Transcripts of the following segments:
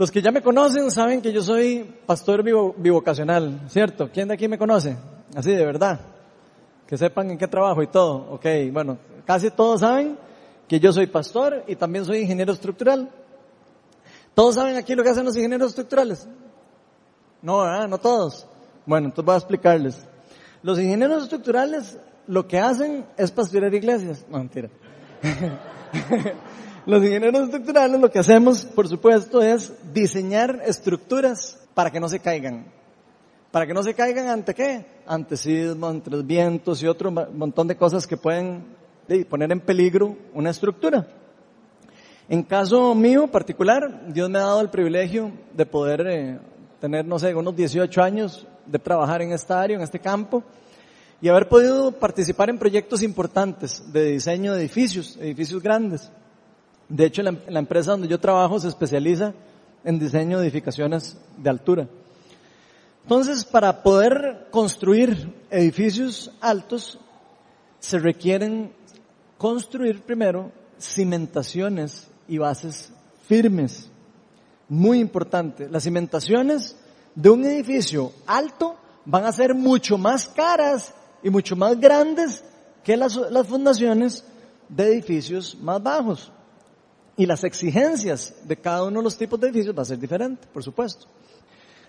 Los que ya me conocen saben que yo soy pastor bivocacional, ¿cierto? ¿Quién de aquí me conoce? Así de verdad. Que sepan en qué trabajo y todo. Ok, bueno, casi todos saben que yo soy pastor y también soy ingeniero estructural. ¿Todos saben aquí lo que hacen los ingenieros estructurales? No, ¿verdad? No todos. Bueno, entonces voy a explicarles. Los ingenieros estructurales lo que hacen es pastorear iglesias. No, mentira. Los ingenieros estructurales lo que hacemos, por supuesto, es diseñar estructuras para que no se caigan. Para que no se caigan ante qué? Ante sismos, ante vientos y otro montón de cosas que pueden poner en peligro una estructura. En caso mío particular, Dios me ha dado el privilegio de poder eh, tener, no sé, unos 18 años de trabajar en esta área, en este campo, y haber podido participar en proyectos importantes de diseño de edificios, edificios grandes. De hecho, la, empresa donde yo trabajo se especializa en diseño de edificaciones de altura. Entonces, para poder construir edificios altos, se requieren construir primero cimentaciones y bases firmes. Muy importante. Las cimentaciones de un edificio alto van a ser mucho más caras y mucho más grandes que las fundaciones de edificios más bajos. Y las exigencias de cada uno de los tipos de edificios va a ser diferente, por supuesto.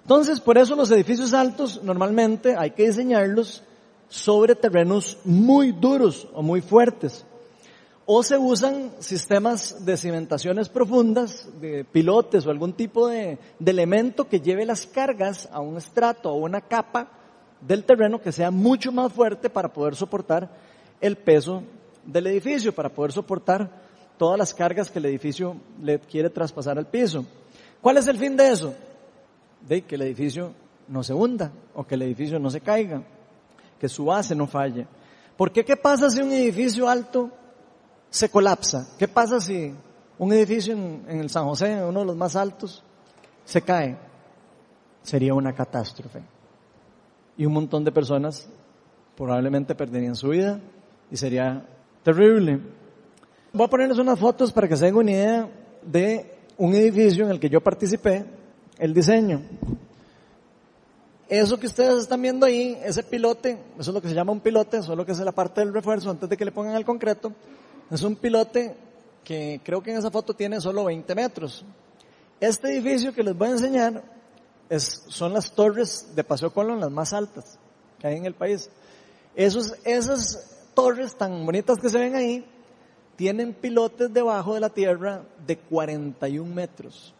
Entonces, por eso los edificios altos normalmente hay que diseñarlos sobre terrenos muy duros o muy fuertes. O se usan sistemas de cimentaciones profundas, de pilotes o algún tipo de, de elemento que lleve las cargas a un estrato o una capa del terreno que sea mucho más fuerte para poder soportar el peso del edificio, para poder soportar todas las cargas que el edificio le quiere traspasar al piso. ¿Cuál es el fin de eso? De que el edificio no se hunda o que el edificio no se caiga, que su base no falle. ¿Por qué qué pasa si un edificio alto se colapsa? ¿Qué pasa si un edificio en, en el San José, uno de los más altos, se cae? Sería una catástrofe. Y un montón de personas probablemente perderían su vida y sería terrible. Voy a ponerles unas fotos para que se den una idea de un edificio en el que yo participé, el diseño. Eso que ustedes están viendo ahí, ese pilote, eso es lo que se llama un pilote, solo que es la parte del refuerzo antes de que le pongan el concreto. Es un pilote que creo que en esa foto tiene solo 20 metros. Este edificio que les voy a enseñar es, son las torres de Paseo Colón, las más altas que hay en el país. Esos, esas torres tan bonitas que se ven ahí, tienen pilotes debajo de la tierra de 41 metros.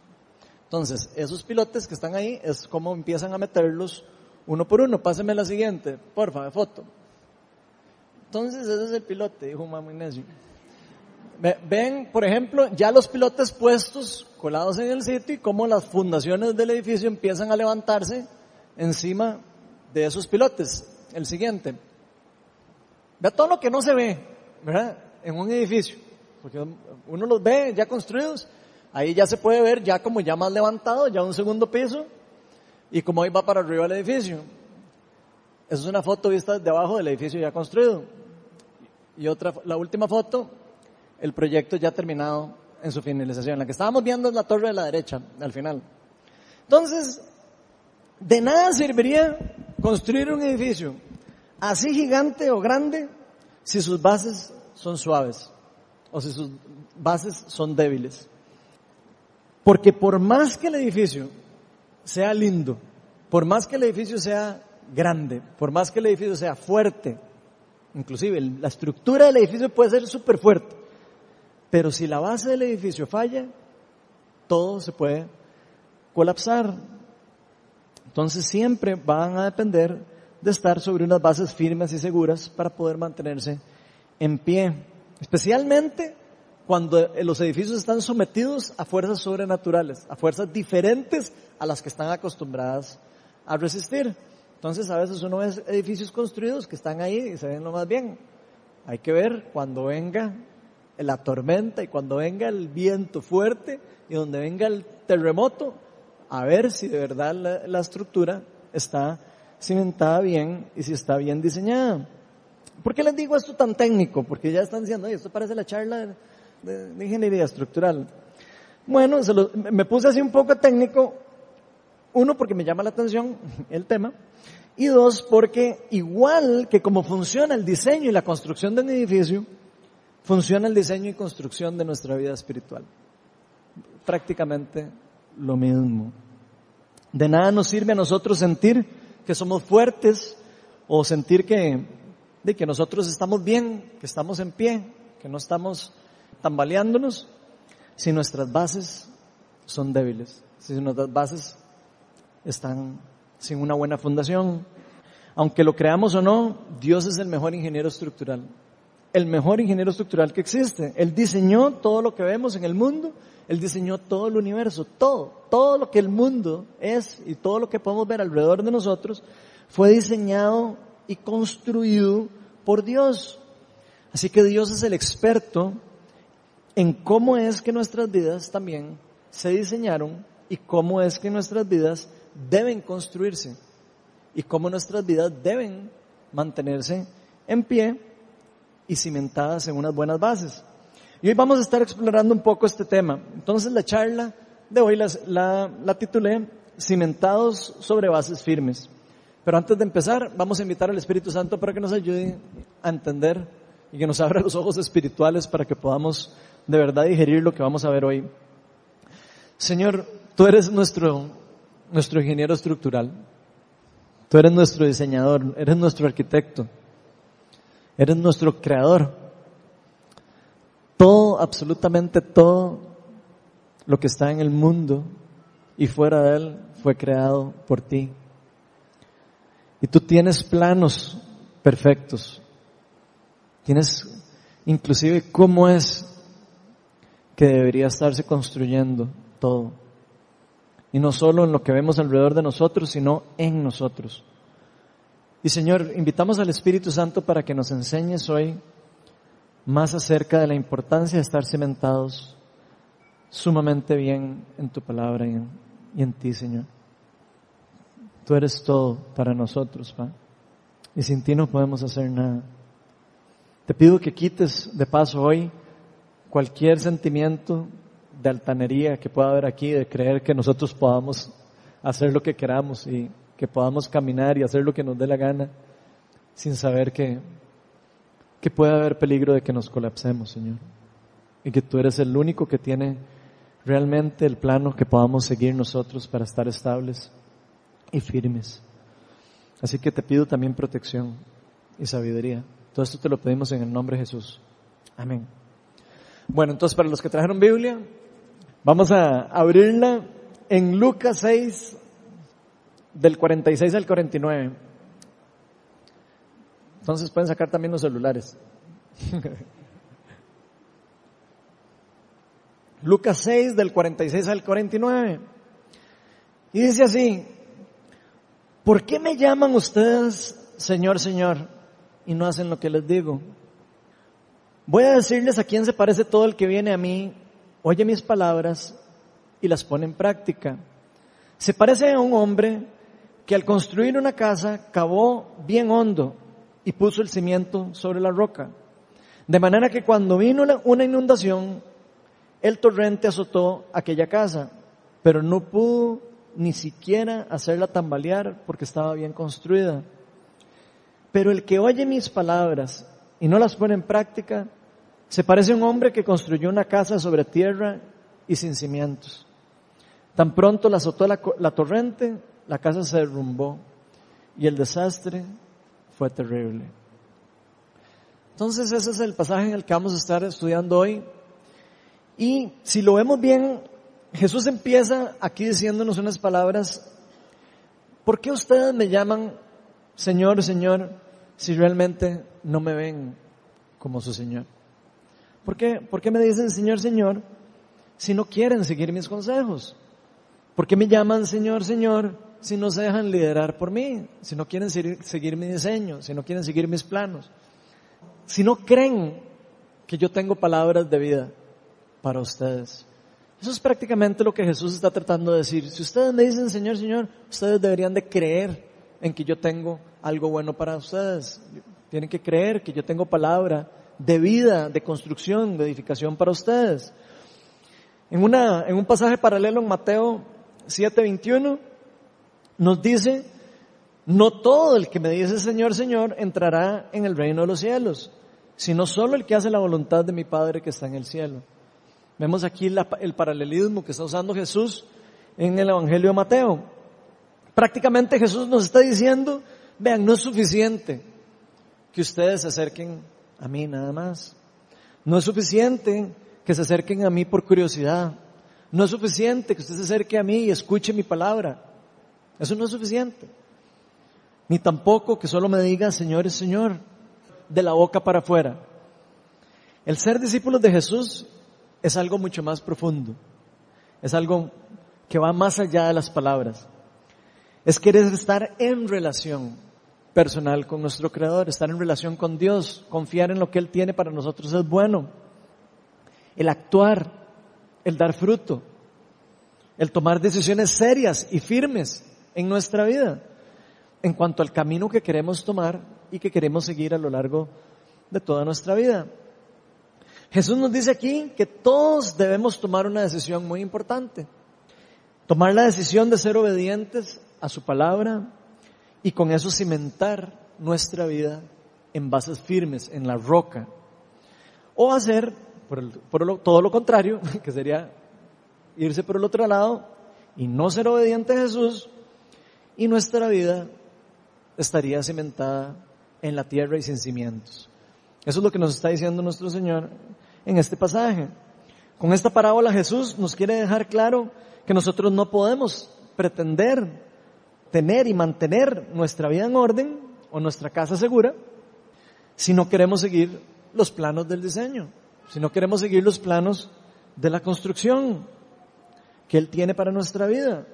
Entonces, esos pilotes que están ahí es como empiezan a meterlos uno por uno. Pásenme la siguiente, porfa, de foto. Entonces, ese es el pilote, dijo Ignacio. Ven, por ejemplo, ya los pilotes puestos, colados en el sitio y cómo las fundaciones del edificio empiezan a levantarse encima de esos pilotes. El siguiente. Vea todo lo que no se ve, ¿verdad? En un edificio, porque uno los ve ya construidos, ahí ya se puede ver ya como ya más levantado, ya un segundo piso, y como ahí va para arriba el edificio. Esa es una foto vista desde abajo del edificio ya construido. Y otra, la última foto, el proyecto ya terminado en su finalización. La que estábamos viendo es la torre de la derecha, al final. Entonces, de nada serviría construir un edificio así gigante o grande si sus bases son suaves o si sus bases son débiles. Porque por más que el edificio sea lindo, por más que el edificio sea grande, por más que el edificio sea fuerte, inclusive la estructura del edificio puede ser súper fuerte, pero si la base del edificio falla, todo se puede colapsar. Entonces siempre van a depender de estar sobre unas bases firmes y seguras para poder mantenerse en pie, especialmente cuando los edificios están sometidos a fuerzas sobrenaturales, a fuerzas diferentes a las que están acostumbradas a resistir. Entonces a veces uno ve edificios construidos que están ahí y se ven lo más bien. Hay que ver cuando venga la tormenta y cuando venga el viento fuerte y donde venga el terremoto, a ver si de verdad la, la estructura está cimentada bien y si está bien diseñada. ¿Por qué les digo esto tan técnico? Porque ya están diciendo, esto parece la charla de, ingeniería estructural. Bueno, me puse así un poco técnico, uno porque me llama la atención el tema, y dos porque igual que como funciona el diseño y la construcción de un edificio, funciona el diseño y construcción de nuestra vida espiritual. Prácticamente lo mismo. De nada nos sirve a nosotros sentir que somos fuertes o sentir que, de que nosotros estamos bien, que estamos en pie, que no estamos tambaleándonos, si nuestras bases son débiles, si nuestras bases están sin una buena fundación. Aunque lo creamos o no, Dios es el mejor ingeniero estructural, el mejor ingeniero estructural que existe. Él diseñó todo lo que vemos en el mundo, Él diseñó todo el universo, todo, todo lo que el mundo es y todo lo que podemos ver alrededor de nosotros fue diseñado y construido por Dios. Así que Dios es el experto en cómo es que nuestras vidas también se diseñaron y cómo es que nuestras vidas deben construirse y cómo nuestras vidas deben mantenerse en pie y cimentadas en unas buenas bases. Y hoy vamos a estar explorando un poco este tema. Entonces la charla de hoy la, la titulé Cimentados sobre bases firmes. Pero antes de empezar, vamos a invitar al Espíritu Santo para que nos ayude a entender y que nos abra los ojos espirituales para que podamos de verdad digerir lo que vamos a ver hoy. Señor, tú eres nuestro, nuestro ingeniero estructural. Tú eres nuestro diseñador, eres nuestro arquitecto, eres nuestro creador. Todo, absolutamente todo lo que está en el mundo y fuera de él fue creado por ti. Y tú tienes planos perfectos. Tienes inclusive cómo es que debería estarse construyendo todo. Y no solo en lo que vemos alrededor de nosotros, sino en nosotros. Y Señor, invitamos al Espíritu Santo para que nos enseñes hoy más acerca de la importancia de estar cimentados sumamente bien en tu palabra y en, y en ti, Señor. Tú eres todo para nosotros, Pa. Y sin ti no podemos hacer nada. Te pido que quites de paso hoy cualquier sentimiento de altanería que pueda haber aquí, de creer que nosotros podamos hacer lo que queramos y que podamos caminar y hacer lo que nos dé la gana, sin saber que, que puede haber peligro de que nos colapsemos, Señor. Y que tú eres el único que tiene realmente el plano que podamos seguir nosotros para estar estables y firmes. Así que te pido también protección y sabiduría. Todo esto te lo pedimos en el nombre de Jesús. Amén. Bueno, entonces para los que trajeron Biblia, vamos a abrirla en Lucas 6, del 46 al 49. Entonces pueden sacar también los celulares. Lucas 6 del 46 al 49. Y dice así, ¿por qué me llaman ustedes Señor, Señor y no hacen lo que les digo? Voy a decirles a quién se parece todo el que viene a mí, oye mis palabras y las pone en práctica. Se parece a un hombre que al construir una casa cavó bien hondo y puso el cimiento sobre la roca. De manera que cuando vino una inundación, el torrente azotó aquella casa, pero no pudo ni siquiera hacerla tambalear porque estaba bien construida. Pero el que oye mis palabras y no las pone en práctica, se parece a un hombre que construyó una casa sobre tierra y sin cimientos. Tan pronto la azotó la, torrente, la casa se derrumbó y el desastre fue terrible. Entonces ese es el pasaje en el que vamos a estar estudiando hoy. Y si lo vemos bien, Jesús empieza aquí diciéndonos unas palabras. ¿Por qué ustedes me llaman Señor, Señor, si realmente no me ven como su Señor? ¿Por qué, ¿Por qué me dicen Señor, Señor si no quieren seguir mis consejos? ¿Por qué me llaman Señor, Señor si no se dejan liderar por mí? Si no quieren seguir, mi diseño, si no quieren seguir mis planos. Si no creen que yo tengo palabras de vida para ustedes. Eso es prácticamente lo que Jesús está tratando de decir. Si ustedes me dicen Señor, Señor, ustedes deberían de creer en que yo tengo algo bueno para ustedes. Tienen que creer que yo tengo palabra de vida, de construcción, de edificación para ustedes. En, una, en un pasaje paralelo en Mateo 7:21 nos dice, no todo el que me dice Señor, Señor entrará en el reino de los cielos, sino solo el que hace la voluntad de mi Padre que está en el cielo. Vemos aquí el paralelismo que está usando Jesús en el Evangelio de Mateo. Prácticamente Jesús nos está diciendo, vean, no es suficiente que ustedes se acerquen a mí nada más. No es suficiente que se acerquen a mí por curiosidad. No es suficiente que usted se acerque a mí y escuche mi palabra. Eso no es suficiente. Ni tampoco que solo me diga Señor es Señor, de la boca para afuera. El ser discípulos de Jesús es algo mucho más profundo. Es algo que va más allá de las palabras. Es querer estar en relación personal con nuestro Creador, estar en relación con Dios, confiar en lo que Él tiene para nosotros es bueno. El actuar, el dar fruto, el tomar decisiones serias y firmes en nuestra vida en cuanto al camino que queremos tomar y que queremos seguir a lo largo de toda nuestra vida. Jesús nos dice aquí que todos debemos tomar una decisión muy importante. Tomar la decisión de ser obedientes a su palabra, y con eso cimentar nuestra vida en bases firmes, en la roca. O hacer por, todo lo contrario, que sería irse por el otro lado y no ser obediente a Jesús y nuestra vida estaría cimentada en la tierra y sin cimientos. Eso es lo que nos está diciendo nuestro Señor en este pasaje. Con esta parábola Jesús nos quiere dejar claro que nosotros no podemos pretender tener y mantener nuestra vida en orden o nuestra casa segura si no queremos seguir los planos del diseño, si no queremos seguir los planos de la construcción que Él tiene para nuestra vida,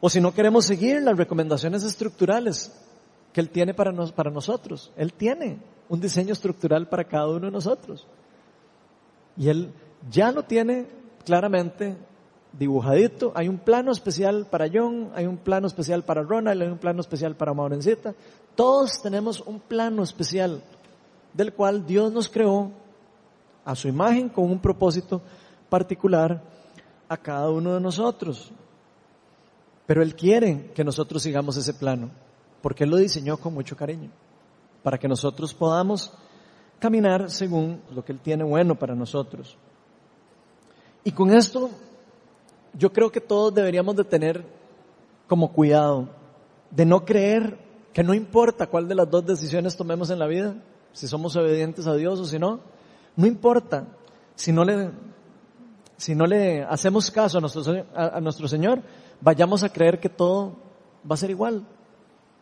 o si no queremos seguir las recomendaciones estructurales que Él tiene para, para nosotros. Él tiene un diseño estructural para cada uno de nosotros. Y Él ya lo tiene claramente dibujadito. Hay un plano especial para John, hay un plano especial para Ronald, hay un plano especial para Maurencita. Todos tenemos un plano especial del cual Dios nos creó a su imagen con un propósito particular a cada uno de nosotros. Pero Él quiere que nosotros sigamos ese plano, porque Él lo diseñó con mucho cariño, para que nosotros podamos caminar según lo que Él tiene bueno para nosotros. Y con esto yo creo que todos deberíamos de tener como cuidado de no creer que no importa cuál de las dos decisiones tomemos en la vida, si somos obedientes a Dios o si no, no importa si no le, si no le hacemos caso a nuestro, a nuestro Señor, vayamos a creer que todo va a ser igual.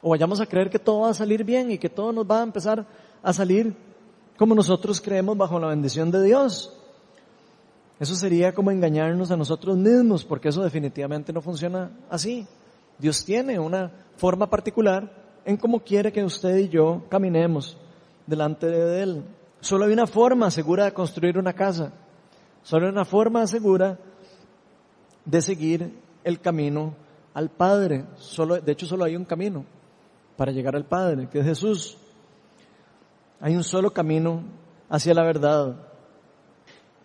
O vayamos a creer que todo va a salir bien y que todo nos va a empezar a salir como nosotros creemos bajo la bendición de Dios. Eso sería como engañarnos a nosotros mismos, porque eso definitivamente no funciona así. Dios tiene una forma particular en cómo quiere que usted y yo caminemos delante de Él. Solo hay una forma segura de construir una casa. Solo hay una forma segura de seguir el camino al Padre. Solo, de hecho, solo hay un camino para llegar al Padre, que es Jesús. Hay un solo camino hacia la verdad.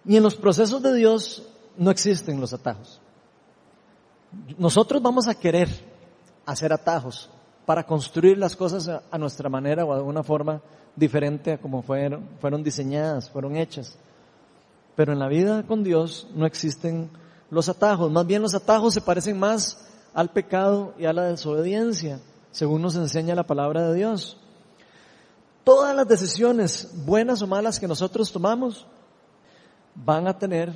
Y en los procesos de Dios no existen los atajos. Nosotros vamos a querer hacer atajos para construir las cosas a, nuestra manera o de una forma diferente a como fueron, fueron diseñadas, fueron hechas. Pero en la vida con Dios no existen los atajos. Más bien los atajos se parecen más al pecado y a la desobediencia, según nos enseña la palabra de Dios. Todas las decisiones, buenas o malas que nosotros tomamos, van a tener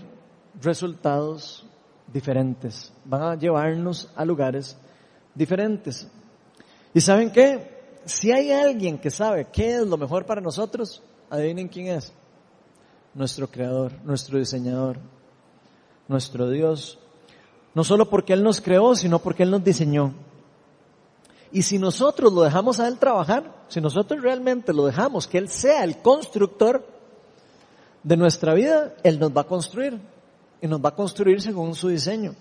resultados diferentes, van a llevarnos a lugares diferentes. ¿Y saben qué? Si hay alguien que sabe qué es lo mejor para nosotros, adivinen quién es. Nuestro creador, nuestro diseñador, nuestro Dios. No solo porque Él nos creó, sino porque Él nos diseñó. Y si nosotros lo dejamos a Él trabajar, si nosotros realmente lo dejamos que Él sea el constructor, de nuestra vida, Él nos va a construir. Y nos va a construir según su diseño.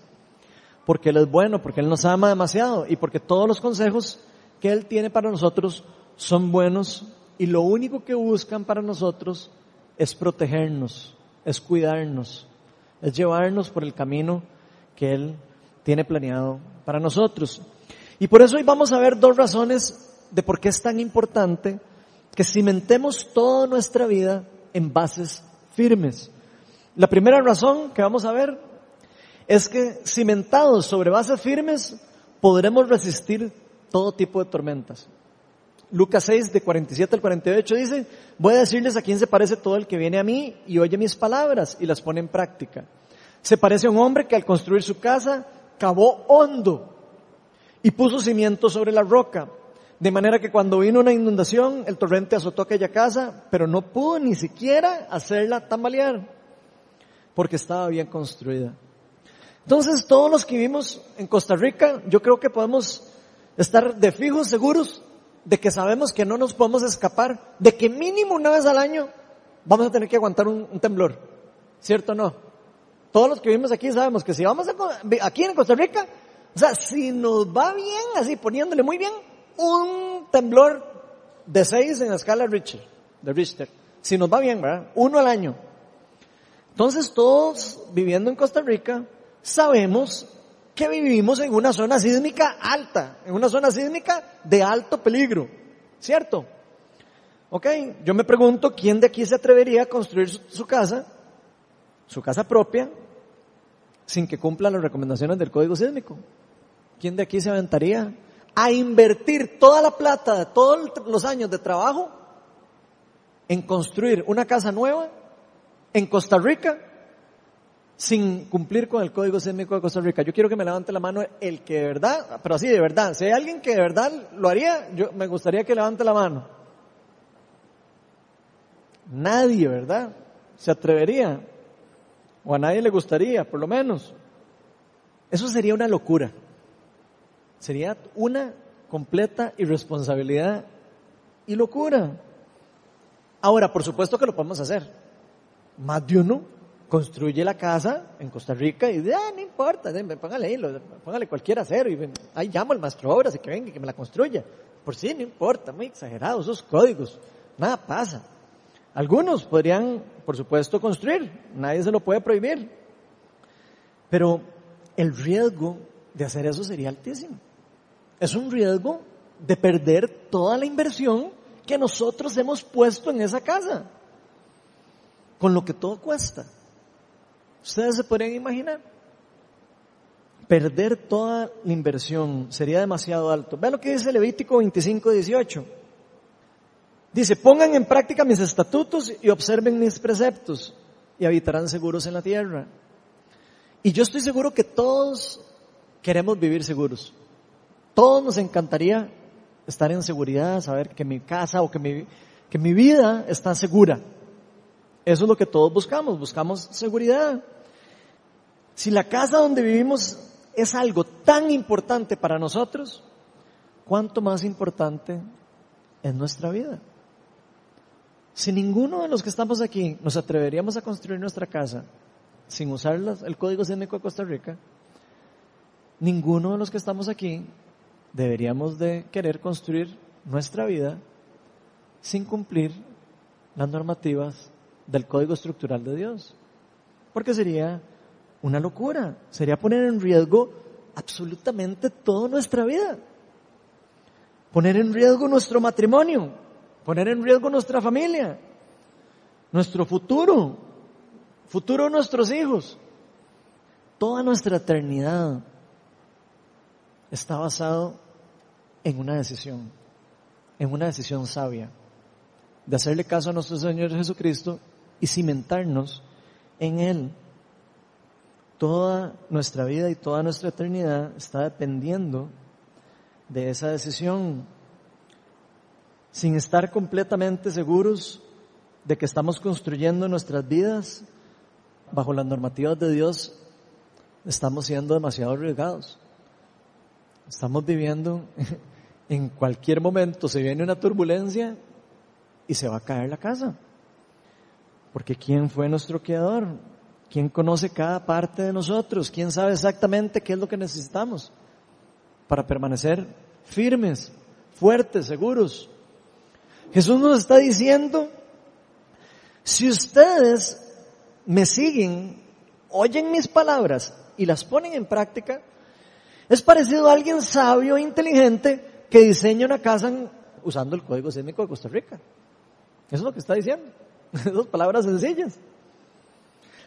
Porque Él es bueno, porque Él nos ama demasiado y porque todos los consejos que Él tiene para nosotros son buenos y lo único que buscan para nosotros es protegernos, es cuidarnos, es llevarnos por el camino que Él tiene planeado para nosotros. Y por eso hoy vamos a ver dos razones de por qué es tan importante que cimentemos toda nuestra vida en bases firmes. La primera razón que vamos a ver es que cimentados sobre bases firmes podremos resistir todo tipo de tormentas. Lucas 6, de 47 al 48 dice, voy a decirles a quién se parece todo el que viene a mí y oye mis palabras y las pone en práctica. Se parece a un hombre que al construir su casa cavó hondo y puso cimiento sobre la roca. De manera que cuando vino una inundación, el torrente azotó aquella casa, pero no pudo ni siquiera hacerla tambalear, porque estaba bien construida. Entonces, todos los que vivimos en Costa Rica, yo creo que podemos estar de fijos seguros de que sabemos que no nos podemos escapar, de que mínimo una vez al año vamos a tener que aguantar un, temblor. ¿Cierto o no? Todos los que vivimos aquí sabemos que si vamos aquí en Costa Rica, o sea, si nos va bien, así poniéndole muy bien, un temblor de seis en la escala Richter, de Richter. Si nos va bien, ¿verdad? Uno al año. Entonces todos viviendo en Costa Rica sabemos que vivimos en una zona sísmica alta, en una zona sísmica de alto peligro, ¿cierto? Ok, yo me pregunto quién de aquí se atrevería a construir su, casa, su casa propia, sin que cumpla las recomendaciones del código sísmico. ¿Quién de aquí se aventaría a invertir toda la plata de todos los años de trabajo en construir una casa nueva en Costa Rica sin cumplir con el Código Sísmico de Costa Rica. Yo quiero que me levante la mano el que de verdad, pero así de verdad, si hay alguien que de verdad lo haría, yo me gustaría que levante la mano. Nadie, ¿verdad? Se atrevería. O a nadie le gustaría, por lo menos. Eso sería una locura. Sería una completa irresponsabilidad y locura. Ahora, por supuesto que lo podemos hacer. Más de uno construye la casa en Costa Rica y dice, ah, no importa, póngale ahí, póngale cualquier acero y ahí llamo al maestro obras y que venga y que me la construya. Por sí, no importa, muy exagerado, esos códigos, nada pasa. Algunos podrían, por supuesto, construir, nadie se lo puede prohibir. Pero el riesgo de hacer eso sería altísimo. Es un riesgo de perder toda la inversión que nosotros hemos puesto en esa casa, con lo que todo cuesta. Ustedes se podrían imaginar. Perder toda la inversión sería demasiado alto. Vean lo que dice Levítico 25, 18. Dice, pongan en práctica mis estatutos y observen mis preceptos y habitarán seguros en la tierra. Y yo estoy seguro que todos queremos vivir seguros. Todos nos encantaría estar en seguridad, saber que mi casa o que mi, que mi vida está segura. Eso es lo que todos buscamos, buscamos seguridad. Si la casa donde vivimos es algo tan importante para nosotros, ¿cuánto más importante es nuestra vida? Si ninguno de los que estamos aquí nos atreveríamos a construir nuestra casa sin usar el código sísmico de Costa Rica, ninguno de los que estamos aquí deberíamos de querer construir nuestra vida sin cumplir las normativas del código estructural de Dios. Porque sería una locura, sería poner en riesgo absolutamente toda nuestra vida. Poner en riesgo nuestro matrimonio, poner en riesgo nuestra familia, nuestro futuro, futuro de nuestros hijos. Toda nuestra eternidad está basado en una decisión, en una decisión sabia, de hacerle caso a nuestro Señor Jesucristo y cimentarnos en Él. Toda nuestra vida y toda nuestra eternidad está dependiendo de esa decisión. Sin estar completamente seguros de que estamos construyendo nuestras vidas bajo las normativas de Dios, estamos siendo demasiado arriesgados. Estamos viviendo en cualquier momento, se viene una turbulencia y se va a caer la casa. Porque ¿quién fue nuestro creador? ¿Quién conoce cada parte de nosotros? ¿Quién sabe exactamente qué es lo que necesitamos para permanecer firmes, fuertes, seguros? Jesús nos está diciendo, si ustedes me siguen oyen mis palabras y las ponen en práctica, es parecido a alguien sabio e inteligente que diseña una casa usando el código sísmico de Costa Rica. Eso es lo que está diciendo. Esas palabras sencillas.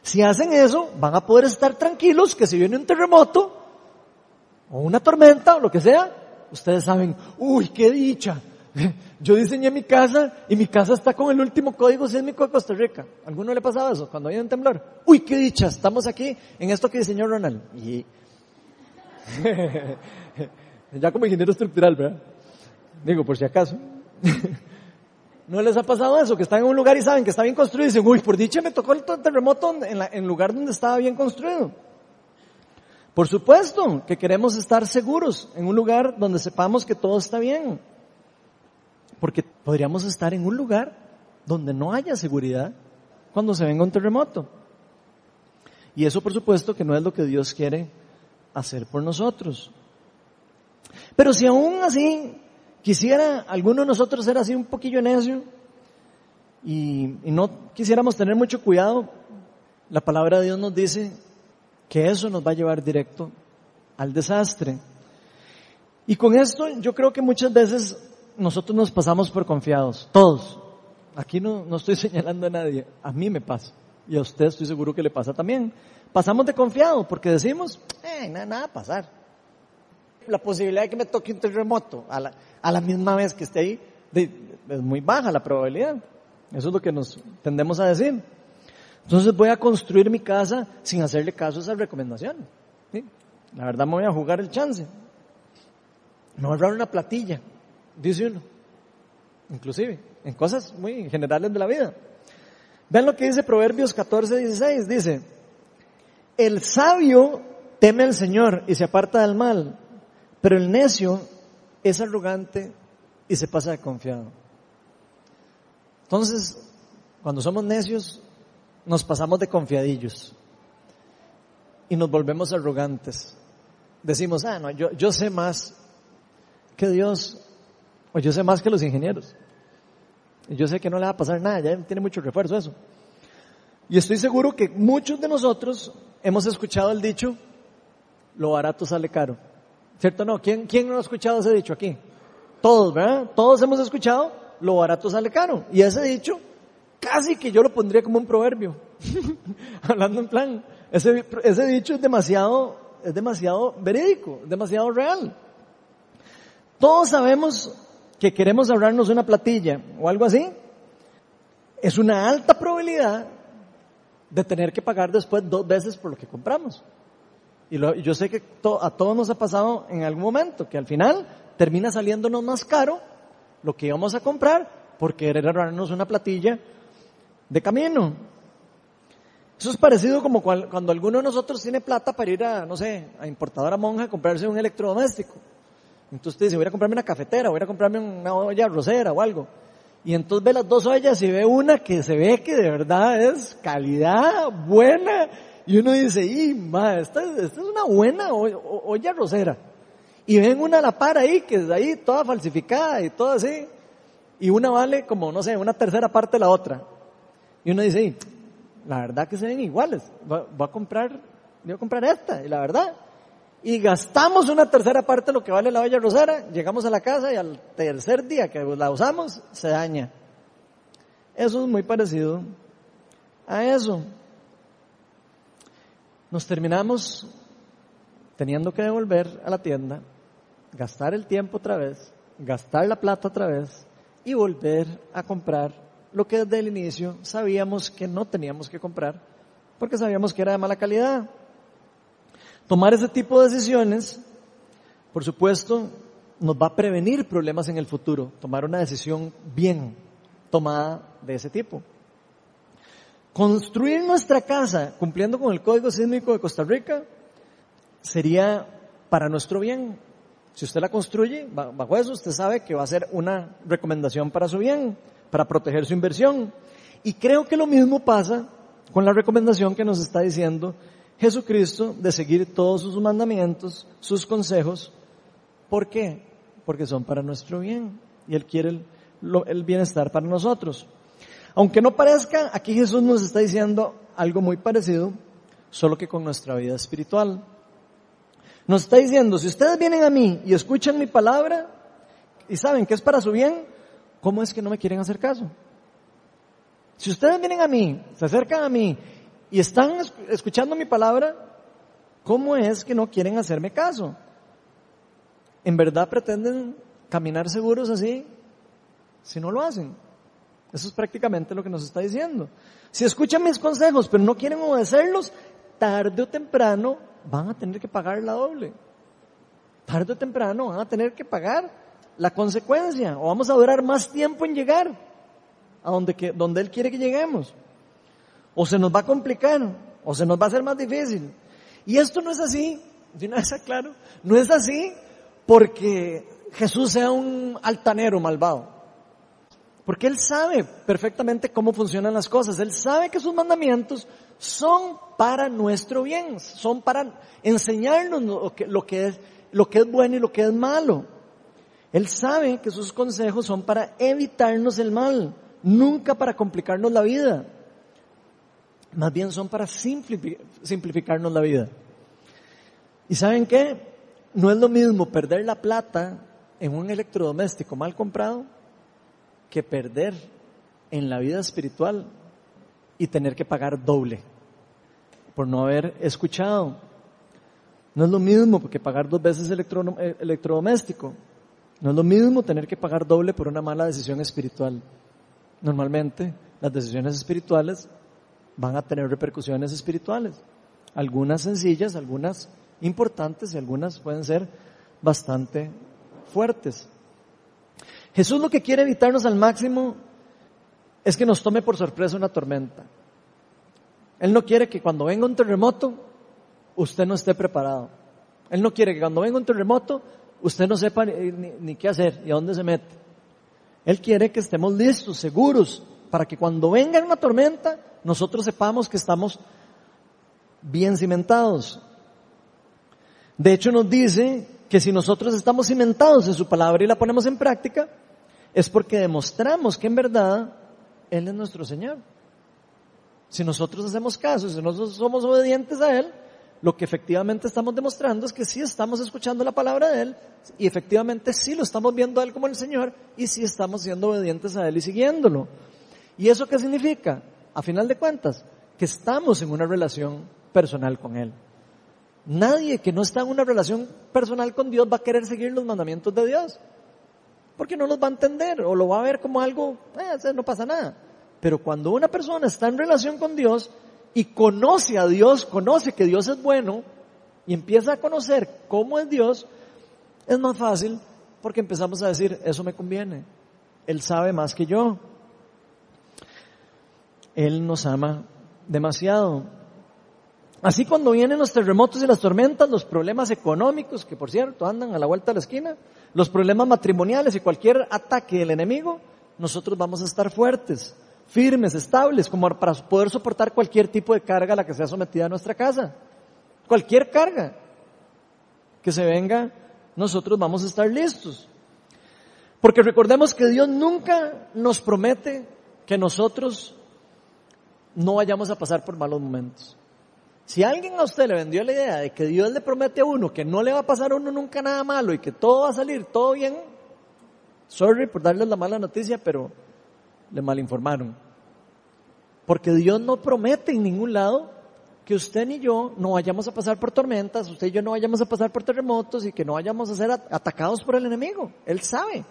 Si hacen eso, van a poder estar tranquilos que si viene un terremoto o una tormenta o lo que sea, ustedes saben, uy, qué dicha. Yo diseñé mi casa y mi casa está con el último código sísmico de Costa Rica. ¿Alguno le pasaba eso cuando hay un temblor? Uy, qué dicha, estamos aquí en esto que diseñó Ronald. ya como ingeniero estructural, ¿verdad? Digo, por si acaso. ¿No les ha pasado eso? Que están en un lugar y saben que está bien construido y dicen, uy, por dicha me tocó el terremoto en, el lugar donde estaba bien construido. Por supuesto que queremos estar seguros en un lugar donde sepamos que todo está bien. Porque podríamos estar en un lugar donde no haya seguridad cuando se venga un terremoto. Y eso por supuesto que no es lo que Dios quiere hacer por nosotros. Pero si aún así quisiera alguno de nosotros ser así un poquillo necio y, no quisiéramos tener mucho cuidado, la palabra de Dios nos dice que eso nos va a llevar directo al desastre. Y con esto yo creo que muchas veces nosotros nos pasamos por confiados, todos. Aquí no, no estoy señalando a nadie, a mí me pasa. Y a usted estoy seguro que le pasa también. Pasamos de confiado porque decimos, eh, nada, nada a pasar. La posibilidad de que me toque un terremoto a la, a la misma vez que esté ahí, es muy baja la probabilidad. Eso es lo que nos tendemos a decir. Entonces voy a construir mi casa sin hacerle caso a esa recomendación. La verdad me voy a jugar el chance. No voy a ahorrar una platilla, dice uno. Inclusive, en cosas muy generales de la vida. Vean lo que dice Proverbios 14, 16. Dice, el sabio teme al Señor y se aparta del mal, pero el necio es arrogante y se pasa de confiado. Entonces, cuando somos necios, nos pasamos de confiadillos y nos volvemos arrogantes. Decimos, ah, no, yo, sé más que Dios, o yo sé más que los ingenieros. Yo sé que no le va a pasar nada, ya tiene mucho refuerzo eso. Y estoy seguro que muchos de nosotros hemos escuchado el dicho, lo barato sale caro. ¿Cierto no? ¿Quién, ¿Quién no ha escuchado ese dicho aquí? Todos, ¿verdad? Todos hemos escuchado, lo barato sale caro. Y ese dicho casi que yo lo pondría como un proverbio. Hablando en plan, ese, ese dicho es demasiado, es demasiado verídico, demasiado real. Todos sabemos que queremos ahorrarnos una platilla o algo así. Es una alta probabilidad de tener que pagar después dos veces por lo que compramos. Y yo sé que a todos nos ha pasado en algún momento, que al final termina saliéndonos más caro lo que íbamos a comprar por querer ahorrarnos una platilla de camino. Eso es parecido como cuando alguno de nosotros tiene plata para ir a, no sé, a importadora monja a comprarse un electrodoméstico. Entonces usted dice, voy a comprarme una cafetera, voy a comprarme una olla rosera o algo. Y entonces ve las dos ollas y ve una que se ve que de verdad es calidad buena. Y uno dice, y ma, esta, esta, es una buena olla rosera. Y ven una a la par ahí, que es ahí toda falsificada y todo así. Y una vale como, no sé, una tercera parte de la otra. Y uno dice, la verdad que se ven iguales, voy a comprar, voy a comprar esta, y la verdad. Y gastamos una tercera parte de lo que vale la olla rosera, llegamos a la casa y al tercer día que la usamos, se daña. Eso es muy parecido a eso. Nos terminamos teniendo que devolver a la tienda, gastar el tiempo otra vez, gastar la plata otra vez y volver a comprar lo que desde el inicio sabíamos que no teníamos que comprar, porque sabíamos que era de mala calidad. Tomar ese tipo de decisiones, por supuesto, nos va a prevenir problemas en el futuro, tomar una decisión bien tomada de ese tipo. Construir nuestra casa cumpliendo con el Código Sísmico de Costa Rica sería para nuestro bien. Si usted la construye bajo eso, usted sabe que va a ser una recomendación para su bien para proteger su inversión. Y creo que lo mismo pasa con la recomendación que nos está diciendo Jesucristo de seguir todos sus mandamientos, sus consejos. ¿Por qué? Porque son para nuestro bien y Él quiere el, el bienestar para nosotros. Aunque no parezca, aquí Jesús nos está diciendo algo muy parecido solo que con nuestra vida espiritual. Nos está diciendo, si ustedes vienen a mí y escuchan mi palabra y saben que es para su bien, ¿cómo es que no me quieren hacer caso? Si ustedes vienen a mí, se acercan a mí y están escuchando mi palabra, ¿cómo es que no quieren hacerme caso? ¿En verdad pretenden caminar seguros así si no lo hacen? Eso es prácticamente lo que nos está diciendo. Si escuchan mis consejos pero no quieren obedecerlos, tarde o temprano van a tener que pagar la doble. Tarde o temprano van a tener que pagar la consecuencia o vamos a durar más tiempo en llegar a donde, que, Él quiere que lleguemos. O se nos va a complicar, o se nos va a hacer más difícil. Y esto no es así, de una vez aclaro, no es así porque Jesús sea un altanero malvado. Porque Él sabe perfectamente cómo funcionan las cosas. Él sabe que sus mandamientos son para nuestro bien, son para enseñarnos lo que, es, lo que es bueno y lo que es malo. Él sabe que sus consejos son para evitarnos el mal, nunca para complicarnos la vida. Más bien son para simplificarnos la vida. ¿Y saben qué? No es lo mismo perder la plata en un electrodoméstico mal comprado que perder en la vida espiritual y tener que pagar doble por no haber escuchado. No es lo mismo que pagar dos veces eh, electrodoméstico. No es lo mismo tener que pagar doble por una mala decisión espiritual. Normalmente las decisiones espirituales van a tener repercusiones espirituales. Algunas sencillas, algunas importantes y algunas pueden ser bastante fuertes. Jesús lo que quiere evitarnos al máximo es que nos tome por sorpresa una tormenta. Él no quiere que cuando venga un terremoto usted no esté preparado. Él no quiere que cuando venga un terremoto usted no sepa ni, qué hacer y a dónde se mete. Él quiere que estemos listos, seguros, para que cuando venga una tormenta nosotros sepamos que estamos bien cimentados. De hecho nos dice que si nosotros estamos cimentados en su palabra y la ponemos en práctica, es porque demostramos que en verdad Él es nuestro Señor. Si nosotros hacemos caso, si nosotros somos obedientes a Él, lo que efectivamente estamos demostrando es que sí estamos escuchando la palabra de Él y efectivamente sí lo estamos viendo a Él como el Señor y sí estamos siendo obedientes a Él y siguiéndolo. ¿Y eso qué significa? A final de cuentas, que estamos en una relación personal con Él. Nadie que no está en una relación personal con Dios va a querer seguir los mandamientos de Dios porque no los va a entender o lo va a ver como algo, eh, no pasa nada. Pero cuando una persona está en relación con Dios y conoce a Dios, conoce que Dios es bueno y empieza a conocer cómo es Dios, es más fácil porque empezamos a decir, eso me conviene. Él sabe más que yo. Él nos ama demasiado. Así cuando vienen los terremotos y las tormentas, los problemas económicos, que por cierto andan a la vuelta de la esquina, los problemas matrimoniales y cualquier ataque del enemigo, nosotros vamos a estar fuertes, firmes, estables, como para poder soportar cualquier tipo de carga a la que sea sometida a nuestra casa. Cualquier carga que se venga, nosotros vamos a estar listos. Porque recordemos que Dios nunca nos promete que nosotros no vayamos a pasar por malos momentos. Si alguien a usted le vendió la idea de que Dios le promete a uno que no le va a pasar a uno nunca nada malo y que todo va a salir todo bien, sorry por darles la mala noticia, pero le malinformaron. Porque Dios no promete en ningún lado que usted ni yo no vayamos a pasar por tormentas, usted y yo no vayamos a pasar por terremotos y que no vayamos a ser atacados por el enemigo. Él sabe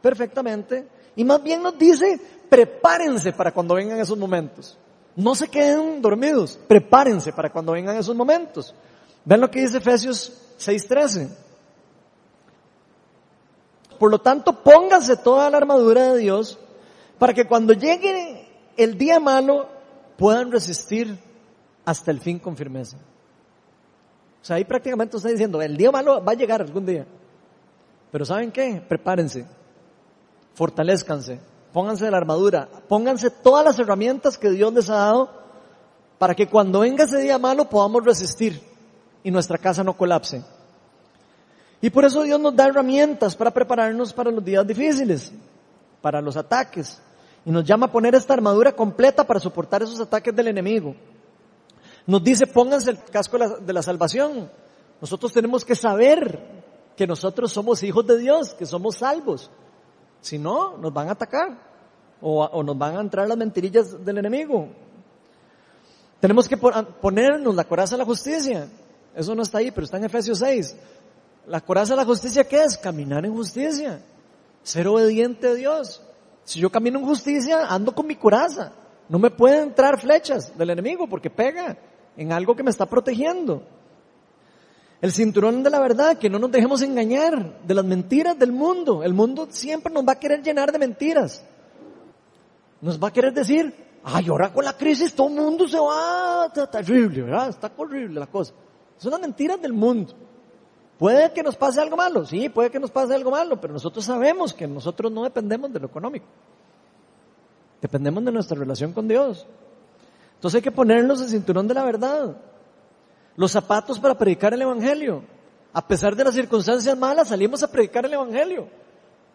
perfectamente. Y más bien nos dice, prepárense para cuando vengan esos momentos. No se queden dormidos, prepárense para cuando vengan esos momentos. Ven lo que dice Efesios 6:13. Por lo tanto, pónganse toda la armadura de Dios para que cuando llegue el día malo puedan resistir hasta el fin con firmeza. O sea, ahí prácticamente está diciendo, el día malo va a llegar algún día. Pero ¿saben qué? Prepárense, fortalezcanse, pónganse la armadura, pónganse todas las herramientas que Dios les ha dado para que cuando venga ese día malo podamos resistir y nuestra casa no colapse. Y por eso Dios nos da herramientas para prepararnos para los días difíciles, para los ataques. Y nos llama a poner esta armadura completa para soportar esos ataques del enemigo. Nos dice, pónganse el casco de la salvación. Nosotros tenemos que saber que nosotros somos hijos de Dios, que somos salvos. Si no, nos van a atacar o, o nos van a entrar las mentirillas del enemigo. Tenemos que ponernos la coraza de la justicia. Eso no está ahí, pero está en Efesios 6. La coraza de la justicia, ¿qué es? Caminar en justicia. Ser obediente a Dios. Si yo camino en justicia, ando con mi coraza. No me pueden entrar flechas del enemigo porque pega en algo que me está protegiendo. El cinturón de la verdad, que no nos dejemos engañar de las mentiras del mundo. El mundo siempre nos va a querer llenar de mentiras. Nos va a querer decir, ay, ahora con la crisis todo el mundo se va, está terrible. Está horrible la cosa. Son las mentiras del mundo. Puede que nos pase algo malo, sí, puede que nos pase algo malo, pero nosotros sabemos que nosotros no dependemos de lo económico. Dependemos de nuestra relación con Dios. Entonces hay que ponernos el cinturón de la verdad. Los zapatos para predicar el Evangelio. A pesar de las circunstancias malas, salimos a predicar el Evangelio.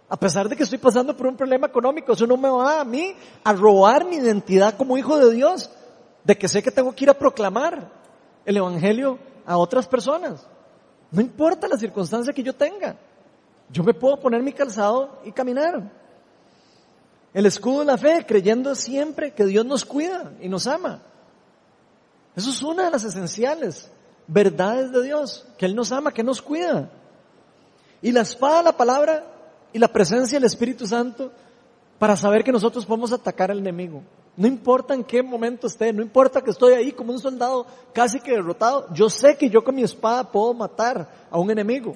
A pesar de que estoy pasando por un problema económico, eso no me va a mí a robar mi identidad como hijo de Dios, de que sé que tengo que ir a proclamar el Evangelio a otras personas. No importa la circunstancia que yo tenga. Yo me puedo poner mi calzado y caminar. El escudo de la fe, creyendo siempre que Dios nos cuida y nos ama. Eso es una de las esenciales verdades de Dios, que Él nos ama, que nos cuida. Y la espada, la palabra y la presencia del Espíritu Santo para saber que nosotros podemos atacar al enemigo. No importa en qué momento esté, no importa que estoy ahí como un soldado casi que derrotado, yo sé que yo con mi espada puedo matar a un enemigo.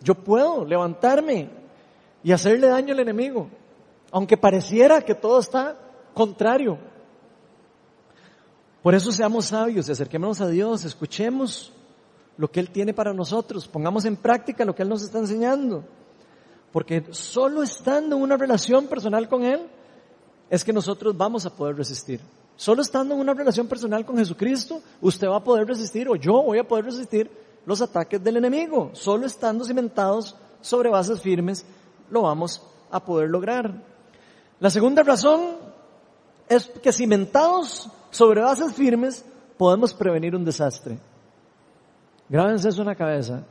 Yo puedo levantarme y hacerle daño al enemigo, aunque pareciera que todo está contrario. Por eso seamos sabios, acerquémonos a Dios, escuchemos lo que Él tiene para nosotros, pongamos en práctica lo que Él nos está enseñando. Porque solo estando en una relación personal con Él, es que nosotros vamos a poder resistir. Solo estando en una relación personal con Jesucristo, usted va a poder resistir o yo voy a poder resistir los ataques del enemigo. Solo estando cimentados sobre bases firmes, lo vamos a poder lograr. La segunda razón es que cimentados sobre bases firmes podemos prevenir un desastre. Grábense eso en la cabeza.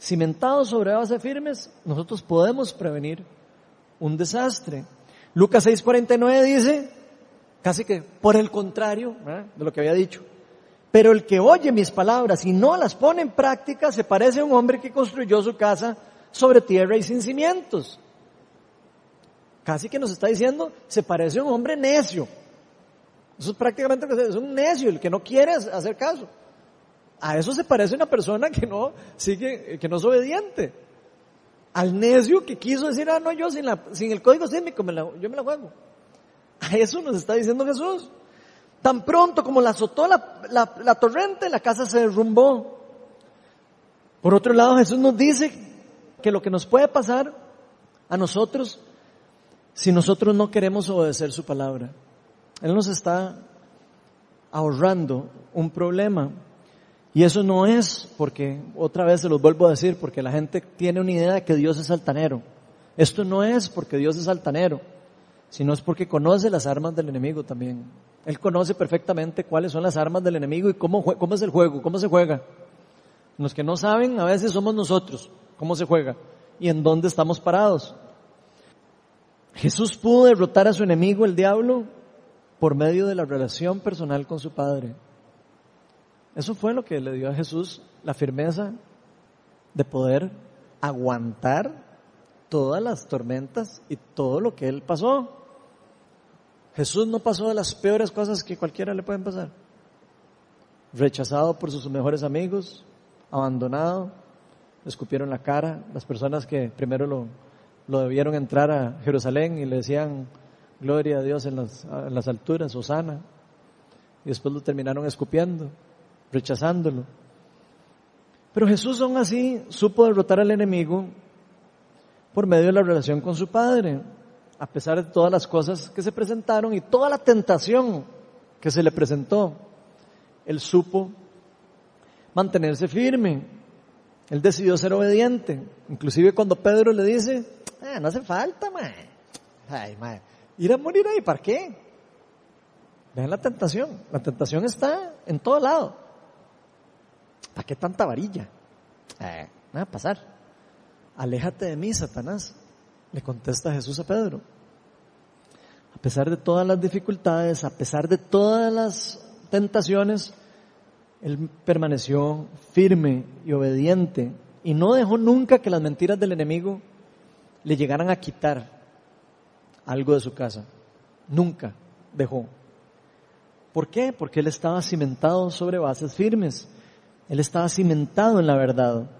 Cimentados sobre bases firmes, nosotros podemos prevenir un desastre. Lucas 6:49 dice, casi que por el contrario de lo que había dicho, pero el que oye mis palabras y no las pone en práctica se parece a un hombre que construyó su casa sobre tierra y sin cimientos. Casi que nos está diciendo, se parece a un hombre necio. Eso es prácticamente es un necio, el que no quiere hacer caso. A eso se parece una persona que no sigue, que no es obediente al necio que quiso decir, ah, no, yo sin, la, sin el código sísmico me la, yo me la juego. A eso nos está diciendo Jesús. Tan pronto como la azotó la, la torrente, la casa se derrumbó. Por otro lado, Jesús nos dice que lo que nos puede pasar a nosotros si nosotros no queremos obedecer su palabra. Él nos está ahorrando un problema. Y eso no es porque, otra vez se los vuelvo a decir, porque la gente tiene una idea de que Dios es altanero. Esto no es porque Dios es altanero, sino es porque conoce las armas del enemigo también. Él conoce perfectamente cuáles son las armas del enemigo y cómo, cómo es el juego, cómo se juega. Los que no saben a veces somos nosotros, cómo se juega y en dónde estamos parados. Jesús pudo derrotar a su enemigo, el diablo, por medio de la relación personal con su Padre. Eso fue lo que le dio a Jesús la firmeza de poder aguantar todas las tormentas y todo lo que él pasó. Jesús no pasó de las peores cosas que cualquiera le pueden pasar. Rechazado por sus mejores amigos, abandonado, le escupieron la cara, las personas que primero lo, lo debieron entrar a Jerusalén y le decían gloria a Dios en las, en las alturas, Osana, y después lo terminaron escupiendo rechazándolo. Pero Jesús aún así supo derrotar al enemigo por medio de la relación con su Padre, a pesar de todas las cosas que se presentaron y toda la tentación que se le presentó. Él supo mantenerse firme. Él decidió ser obediente. Inclusive cuando Pedro le dice, ah, no hace falta, Ay, Ir a morir ahí, ¿para qué? Vean la tentación. La tentación está en todo lado. ¿Para qué tanta varilla? Eh, va a pasar. Aléjate de mí, Satanás, le contesta Jesús a Pedro. A pesar de todas las dificultades, a pesar de todas las tentaciones, él permaneció firme y obediente y no dejó nunca que las mentiras del enemigo le llegaran a quitar algo de su casa. Nunca dejó. ¿Por qué? Porque él estaba cimentado sobre bases firmes. Él estaba cimentado en la verdad.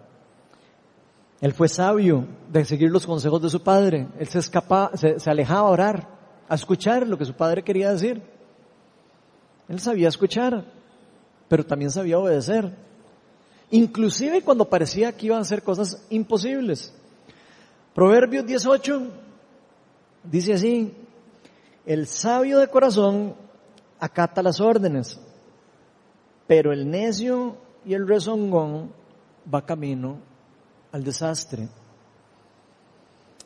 Él fue sabio de seguir los consejos de su padre. Él se escapaba, se, alejaba a orar, a escuchar lo que su padre quería decir. Él sabía escuchar, pero también sabía obedecer. Inclusive cuando parecía que iban a hacer cosas imposibles. Proverbios 18 dice así, el sabio de corazón acata las órdenes, pero el necio y el rezongón va camino al desastre.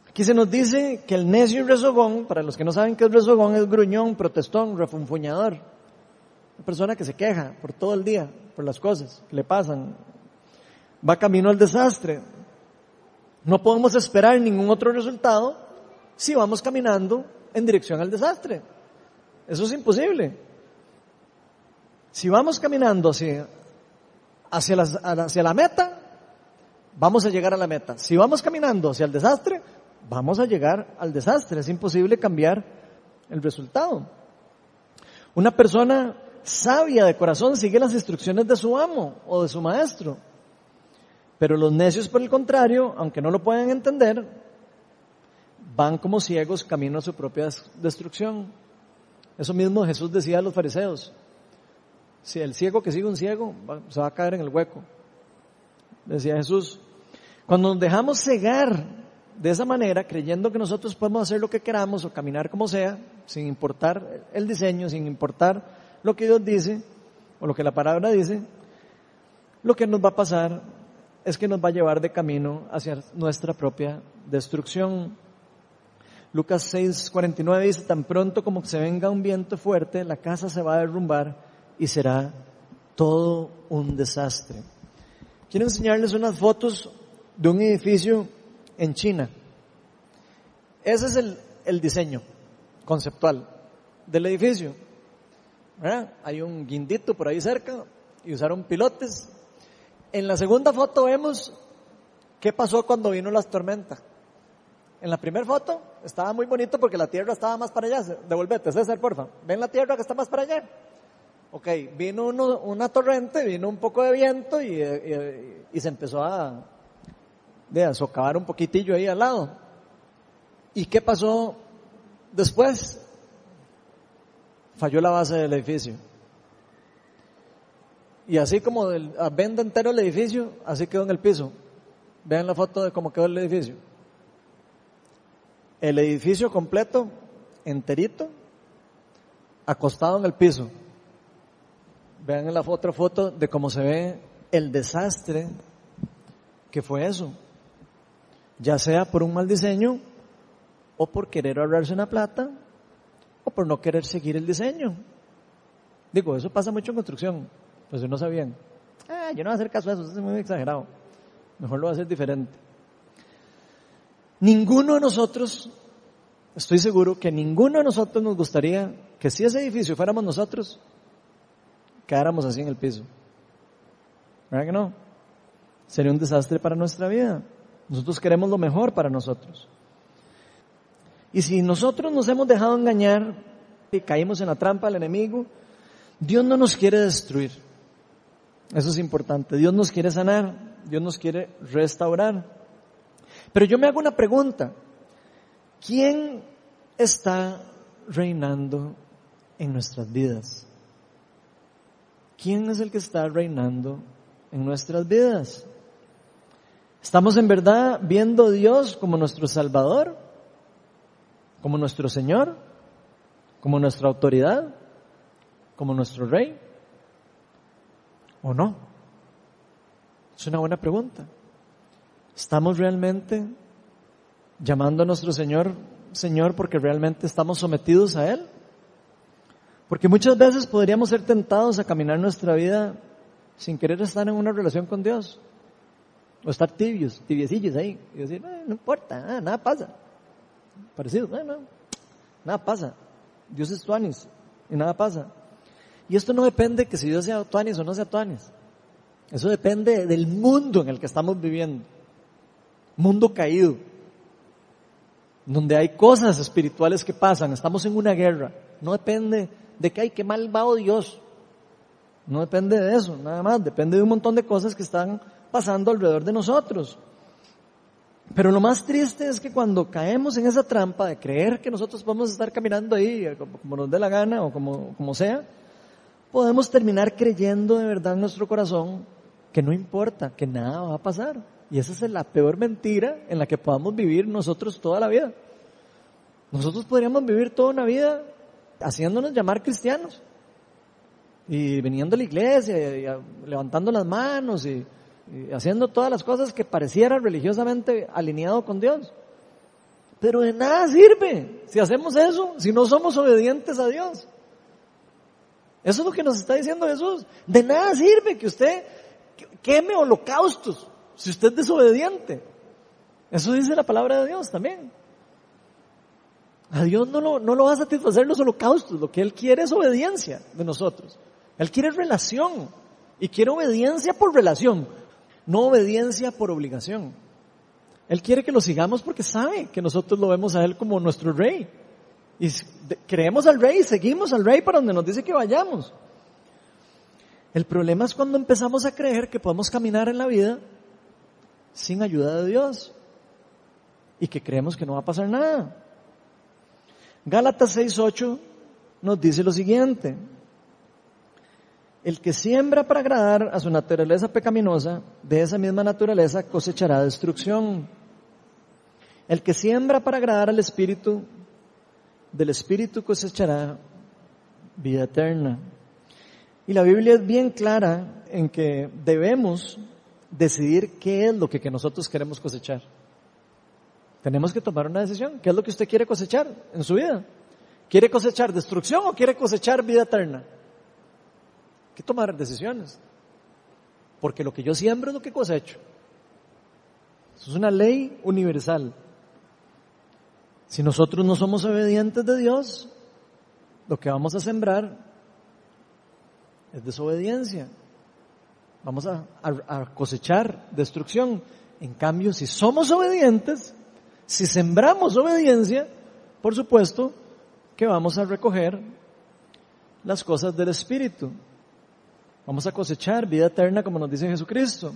Aquí se nos dice que el necio y rezongón, para los que no saben qué es rezongón, es gruñón, protestón, refunfuñador. Una persona que se queja por todo el día, por las cosas que le pasan. Va camino al desastre. No podemos esperar ningún otro resultado si vamos caminando en dirección al desastre. Eso es imposible. Si vamos caminando hacia, hacia, la, hacia la meta, vamos a llegar a la meta. Si vamos caminando hacia el desastre, vamos a llegar al desastre. Es imposible cambiar el resultado. Una persona sabia de corazón sigue las instrucciones de su amo o de su maestro. Pero los necios, por el contrario, aunque no lo puedan entender, van como ciegos camino a su propia destrucción. Eso mismo Jesús decía a los fariseos. Si el ciego que sigue un ciego se va a caer en el hueco. Decía Jesús. Cuando nos dejamos cegar de esa manera, creyendo que nosotros podemos hacer lo que queramos o caminar como sea, sin importar el diseño, sin importar lo que Dios dice o lo que la palabra dice, lo que nos va a pasar es que nos va a llevar de camino hacia nuestra propia destrucción. Lucas 6:49 dice, tan pronto como se venga un viento fuerte, la casa se va a derrumbar y será todo un desastre. Quiero enseñarles unas fotos de un edificio en China. Ese es el, el diseño conceptual del edificio. Hay un guindito por ahí cerca y usaron pilotes. En la segunda foto vemos qué pasó cuando vino las tormentas. En la primera foto estaba muy bonito porque la tierra estaba más para allá. Devolvete, César, porfa. ¿Ven la tierra que está más para allá? Ok, vino una torrente, vino un poco de viento y, y, se empezó a, socavar un poquitillo ahí al lado. ¿Y qué pasó después? Falló la base del edificio. Y así como del, venda entero el edificio, así quedó en el piso. Vean la foto de cómo quedó el edificio el edificio completo, enterito, acostado en el piso. Vean en la otra foto de cómo se ve el desastre que fue eso. Ya sea por un mal diseño, o por querer ahorrarse una plata, o por no querer seguir el diseño. Digo, eso pasa mucho en construcción, pues no sabían. Ah, yo no voy a hacer caso a eso, eso es muy exagerado. Mejor lo voy a hacer diferente. Ninguno de nosotros, estoy seguro que ninguno de nosotros nos gustaría que si ese edificio fuéramos nosotros, quedáramos así en el piso. ¿Verdad que no? Sería un desastre para nuestra vida. Nosotros queremos lo mejor para nosotros. Y si nosotros nos hemos dejado engañar y caímos en la trampa del enemigo, Dios no nos quiere destruir. Eso es importante. Dios nos quiere sanar. Dios nos quiere restaurar. Pero yo me hago una pregunta. ¿Quién está reinando en nuestras vidas? ¿Quién es el que está reinando en nuestras vidas? ¿Estamos en verdad viendo a Dios como nuestro Salvador? ¿Como nuestro Señor? ¿Como nuestra autoridad? ¿Como nuestro Rey? ¿O no? Es una buena pregunta. ¿Estamos realmente llamando a nuestro Señor Señor porque realmente estamos sometidos a Él? Porque muchas veces podríamos ser tentados a caminar nuestra vida sin querer estar en una relación con Dios. O estar tibios, tibiecillos ahí. Y decir, no, importa, ah, nada pasa. Parecido, no, no, nada pasa. Dios es tuanis y nada pasa. Y esto no depende que si Dios sea tuanis o no sea tuanis. Eso depende del mundo en el que estamos viviendo. Mundo caído. Donde hay cosas espirituales que pasan. Estamos en una guerra. No depende de que hay que malvado Dios. No depende de eso, nada más. Depende de un montón de cosas que están pasando alrededor de nosotros. Pero lo más triste es que cuando caemos en esa trampa de creer que nosotros podemos estar caminando ahí como, nos dé la gana o como, como sea, podemos terminar creyendo de verdad en nuestro corazón que no importa, que nada va a pasar. Y esa es la peor mentira en la que podamos vivir nosotros toda la vida. Nosotros podríamos vivir toda una vida haciéndonos llamar cristianos. Y viniendo a la iglesia, y levantando las manos y, y haciendo todas las cosas que pareciera religiosamente alineado con Dios. Pero de nada sirve si hacemos eso, si no somos obedientes a Dios. Eso es lo que nos está diciendo Jesús. De nada sirve que usted queme holocaustos si usted es desobediente. Eso dice la palabra de Dios también. A Dios no lo, no lo va a satisfacer los holocaustos, lo que Él quiere es obediencia de nosotros. Él quiere relación y quiere obediencia por relación, no obediencia por obligación. Él quiere que lo sigamos porque sabe que nosotros lo vemos a Él como nuestro rey. Y creemos al rey, seguimos al rey para donde nos dice que vayamos. El problema es cuando empezamos a creer que podemos caminar en la vida sin ayuda de Dios y que creemos que no va a pasar nada. Gálatas 6.8 nos dice lo siguiente. El que siembra para agradar a su naturaleza pecaminosa, de esa misma naturaleza cosechará destrucción. El que siembra para agradar al Espíritu, del Espíritu cosechará vida eterna. Y la Biblia es bien clara en que debemos decidir qué es lo que, nosotros queremos cosechar. Tenemos que tomar una decisión. ¿Qué es lo que usted quiere cosechar en su vida? ¿Quiere cosechar destrucción o quiere cosechar vida eterna? Hay que tomar decisiones. Porque lo que yo siembro es lo que cosecho. Eso es una ley universal. Si nosotros no somos obedientes de Dios, lo que vamos a sembrar es desobediencia. Vamos a, cosechar destrucción. En cambio, si somos obedientes, si sembramos obediencia, por supuesto que vamos a recoger las cosas del Espíritu. Vamos a cosechar vida eterna como nos dice Jesucristo.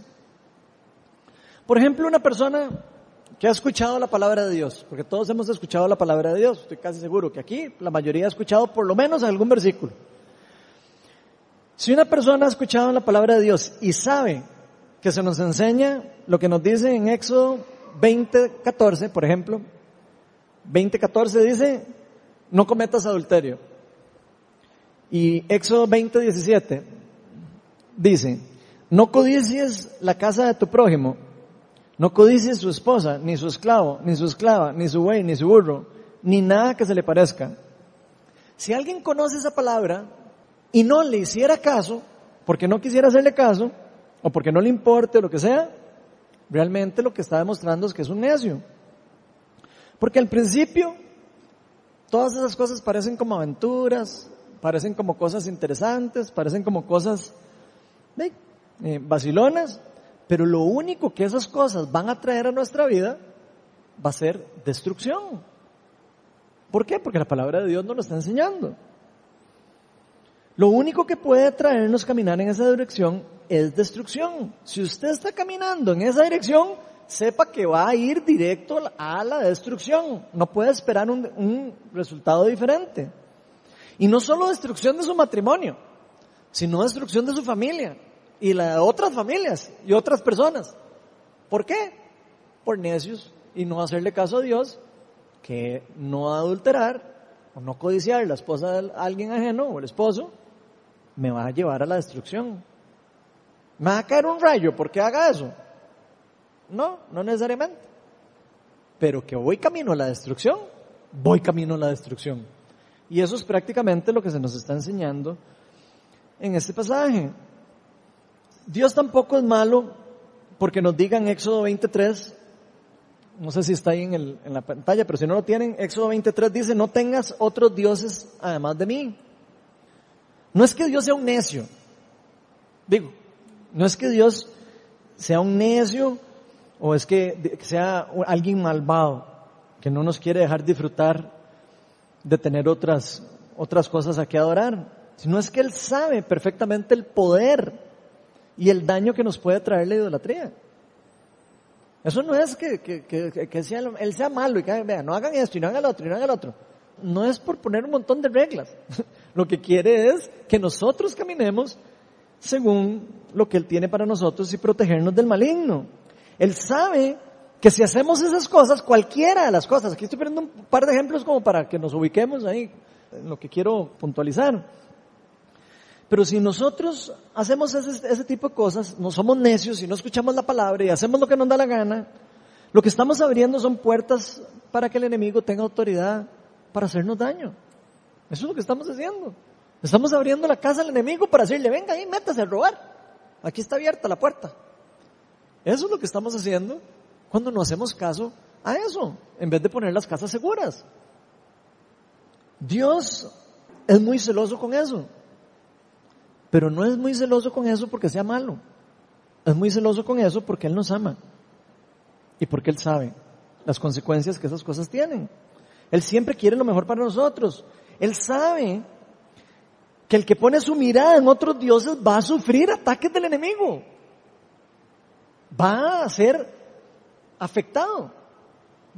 Por ejemplo, una persona que ha escuchado la palabra de Dios, porque todos hemos escuchado la palabra de Dios, estoy casi seguro que aquí la mayoría ha escuchado por lo menos algún versículo. Si una persona ha escuchado la palabra de Dios y sabe que se nos enseña lo que nos dice en Éxodo 20:14, por ejemplo, 20:14 dice, no cometas adulterio. Y Éxodo 20:17 dice, no codicies la casa de tu prójimo, no codicies su esposa, ni su esclavo, ni su esclava, ni su buey, ni su burro, ni nada que se le parezca. Si alguien conoce esa palabra y no le hiciera caso, porque no quisiera hacerle caso, o porque no le importe, lo que sea, realmente lo que está demostrando es que es un necio. Porque al principio, todas esas cosas parecen como aventuras, parecen como cosas interesantes, parecen como cosas eh, vacilonas, pero lo único que esas cosas van a traer a nuestra vida va a ser destrucción. ¿Por qué? Porque la palabra de Dios nos lo está enseñando. Lo único que puede traernos caminar en esa dirección es destrucción. Si usted está caminando en esa dirección, sepa que va a ir directo a la destrucción. No puede esperar un, resultado diferente. Y no solo destrucción de su matrimonio, sino destrucción de su familia y la de otras familias y otras personas. ¿Por qué? Por necios y no hacerle caso a Dios, que no adulterar o no codiciar la esposa de alguien ajeno o el esposo, me va a llevar a la destrucción. ¿Me va a caer un rayo porque haga eso? No, no necesariamente. Pero que voy camino a la destrucción, voy camino a la destrucción. Y eso es prácticamente lo que se nos está enseñando en este pasaje. Dios tampoco es malo porque nos diga en Éxodo 23, no sé si está ahí en, en la pantalla, pero si no lo tienen, Éxodo 23 dice, no tengas otros dioses además de mí. No es que Dios sea un necio, digo, no es que Dios sea un necio o es que sea alguien malvado que no nos quiere dejar disfrutar de tener otras, otras cosas a que adorar, sino es que Él sabe perfectamente el poder y el daño que nos puede traer la idolatría. Eso no es que, que, que, sea, Él sea malo y que vean, no hagan esto y no hagan lo otro y no hagan lo otro. No es por poner un montón de reglas. Lo que quiere es que nosotros caminemos según lo que Él tiene para nosotros y protegernos del maligno. Él sabe que si hacemos esas cosas, cualquiera de las cosas, aquí estoy poniendo un par de ejemplos como para que nos ubiquemos ahí en lo que quiero puntualizar. Pero si nosotros hacemos ese, tipo de cosas, no somos necios y no escuchamos la palabra y hacemos lo que nos da la gana, lo que estamos abriendo son puertas para que el enemigo tenga autoridad para hacernos daño. Eso es lo que estamos haciendo. Estamos abriendo la casa al enemigo para decirle, venga ahí, métase a robar. Aquí está abierta la puerta. Eso es lo que estamos haciendo cuando no hacemos caso a eso, en vez de poner las casas seguras. Dios es muy celoso con eso, pero no es muy celoso con eso porque sea malo. Es muy celoso con eso porque Él nos ama y porque Él sabe las consecuencias que esas cosas tienen. Él siempre quiere lo mejor para nosotros. Él sabe que el que pone su mirada en otros dioses va a sufrir ataques del enemigo va a ser afectado,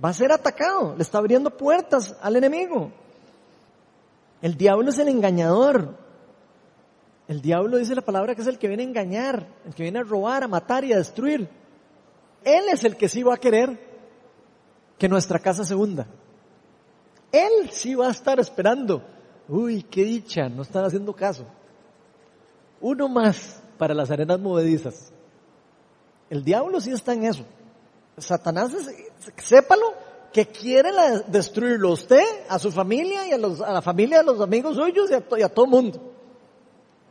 va a ser atacado, le está abriendo puertas al enemigo. El diablo es el engañador. El diablo dice la palabra que es el que viene a engañar, el que viene a robar, a matar y a destruir. Él es el que sí va a querer que nuestra casa se hunda. Él sí va a estar esperando. Uy, qué dicha, no están haciendo caso. Uno más para las arenas movedizas. El diablo sí está en eso. Satanás, sépalo, que quiere destruirlo a usted, a su familia y a, la familia de los amigos suyos y a, y a todo mundo.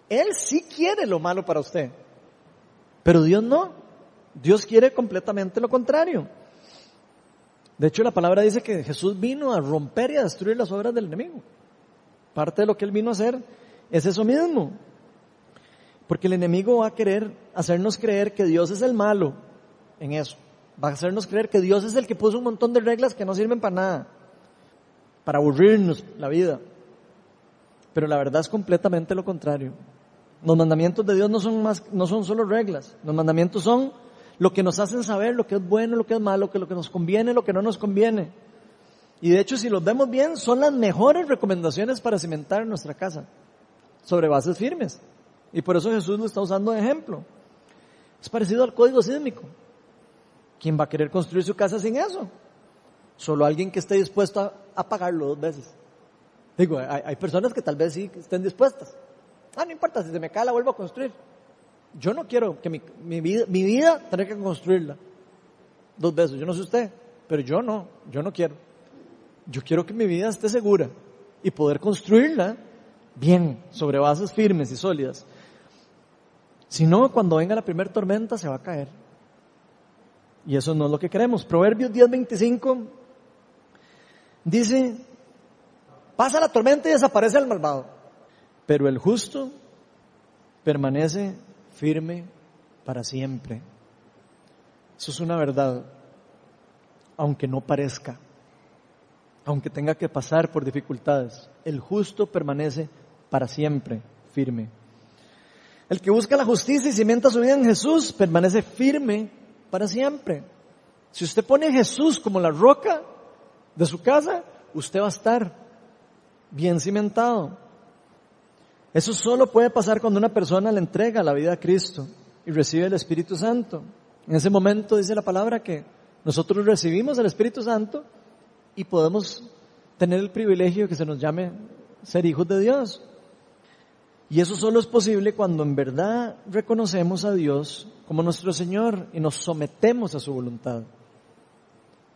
Él sí quiere lo malo para usted. Pero Dios no. Dios quiere completamente lo contrario. De hecho, la palabra dice que Jesús vino a romper y a destruir las obras del enemigo. Parte de lo que él vino a hacer es eso mismo. Porque el enemigo va a querer hacernos creer que Dios es el malo en eso. Va a hacernos creer que Dios es el que puso un montón de reglas que no sirven para nada, para aburrirnos la vida. Pero la verdad es completamente lo contrario. Los mandamientos de Dios no son más, solo reglas. Los mandamientos son lo que nos hacen saber lo que es bueno, lo que es malo, lo que nos conviene, lo que no nos conviene. Y de hecho, si los vemos bien, son las mejores recomendaciones para cimentar nuestra casa sobre bases firmes. Y por eso Jesús lo está usando de ejemplo. Es parecido al código sísmico. ¿Quién va a querer construir su casa sin eso? Solo alguien que esté dispuesto a, pagarlo dos veces. Digo, hay, personas que tal vez sí estén dispuestas. Ah, no importa, si se me cae la vuelvo a construir. Yo no quiero que mi, vida, mi vida tener que construirla dos veces. Yo no sé usted, pero yo no, yo no quiero. Yo quiero que mi vida esté segura y poder construirla bien, sobre bases firmes y sólidas. Si no, cuando venga la primera tormenta se va a caer. Y eso no es lo que queremos. Proverbios 10:25 dice, pasa la tormenta y desaparece el malvado, pero el justo permanece firme para siempre. Eso es una verdad, aunque no parezca, aunque tenga que pasar por dificultades, el justo permanece para siempre firme. El que busca la justicia y cimenta su vida en Jesús permanece firme para siempre. Si usted pone a Jesús como la roca de su casa, usted va a estar bien cimentado. Eso solo puede pasar cuando una persona le entrega la vida a Cristo y recibe el Espíritu Santo. En ese momento dice la palabra que nosotros recibimos el Espíritu Santo y podemos tener el privilegio que se nos llame ser hijos de Dios. Y eso solo es posible cuando en verdad reconocemos a Dios como nuestro Señor y nos sometemos a su voluntad.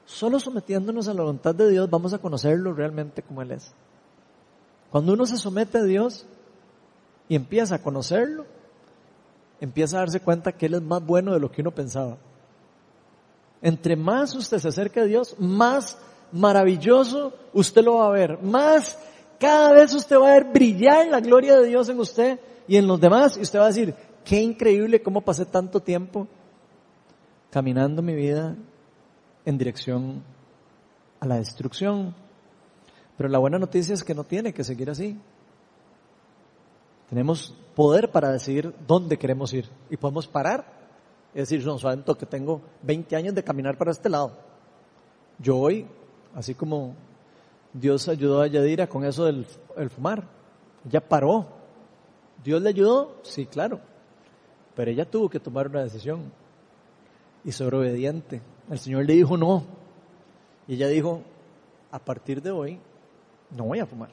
Solo sometiéndonos a la voluntad de Dios vamos a conocerlo realmente como Él es. Cuando uno se somete a Dios y empieza a conocerlo, empieza a darse cuenta que Él es más bueno de lo que uno pensaba. Entre más usted se acerca a Dios, más maravilloso usted lo va a ver. Más, cada vez usted va a ver brillar la gloria de Dios en usted y en los demás. Y usted va a decir, qué increíble cómo pasé tanto tiempo caminando mi vida en dirección a la destrucción. Pero la buena noticia es que no tiene que seguir así. Tenemos poder para decidir dónde queremos ir y podemos parar y decir, no, saben que tengo 20 años de caminar para este lado. Yo hoy, así como Dios ayudó a Yadira con eso del fumar, ella paró. ¿Dios le ayudó? Sí, claro. Pero ella tuvo que tomar una decisión y ser obediente. El Señor le dijo no. Y ella dijo, a partir de hoy no voy a fumar.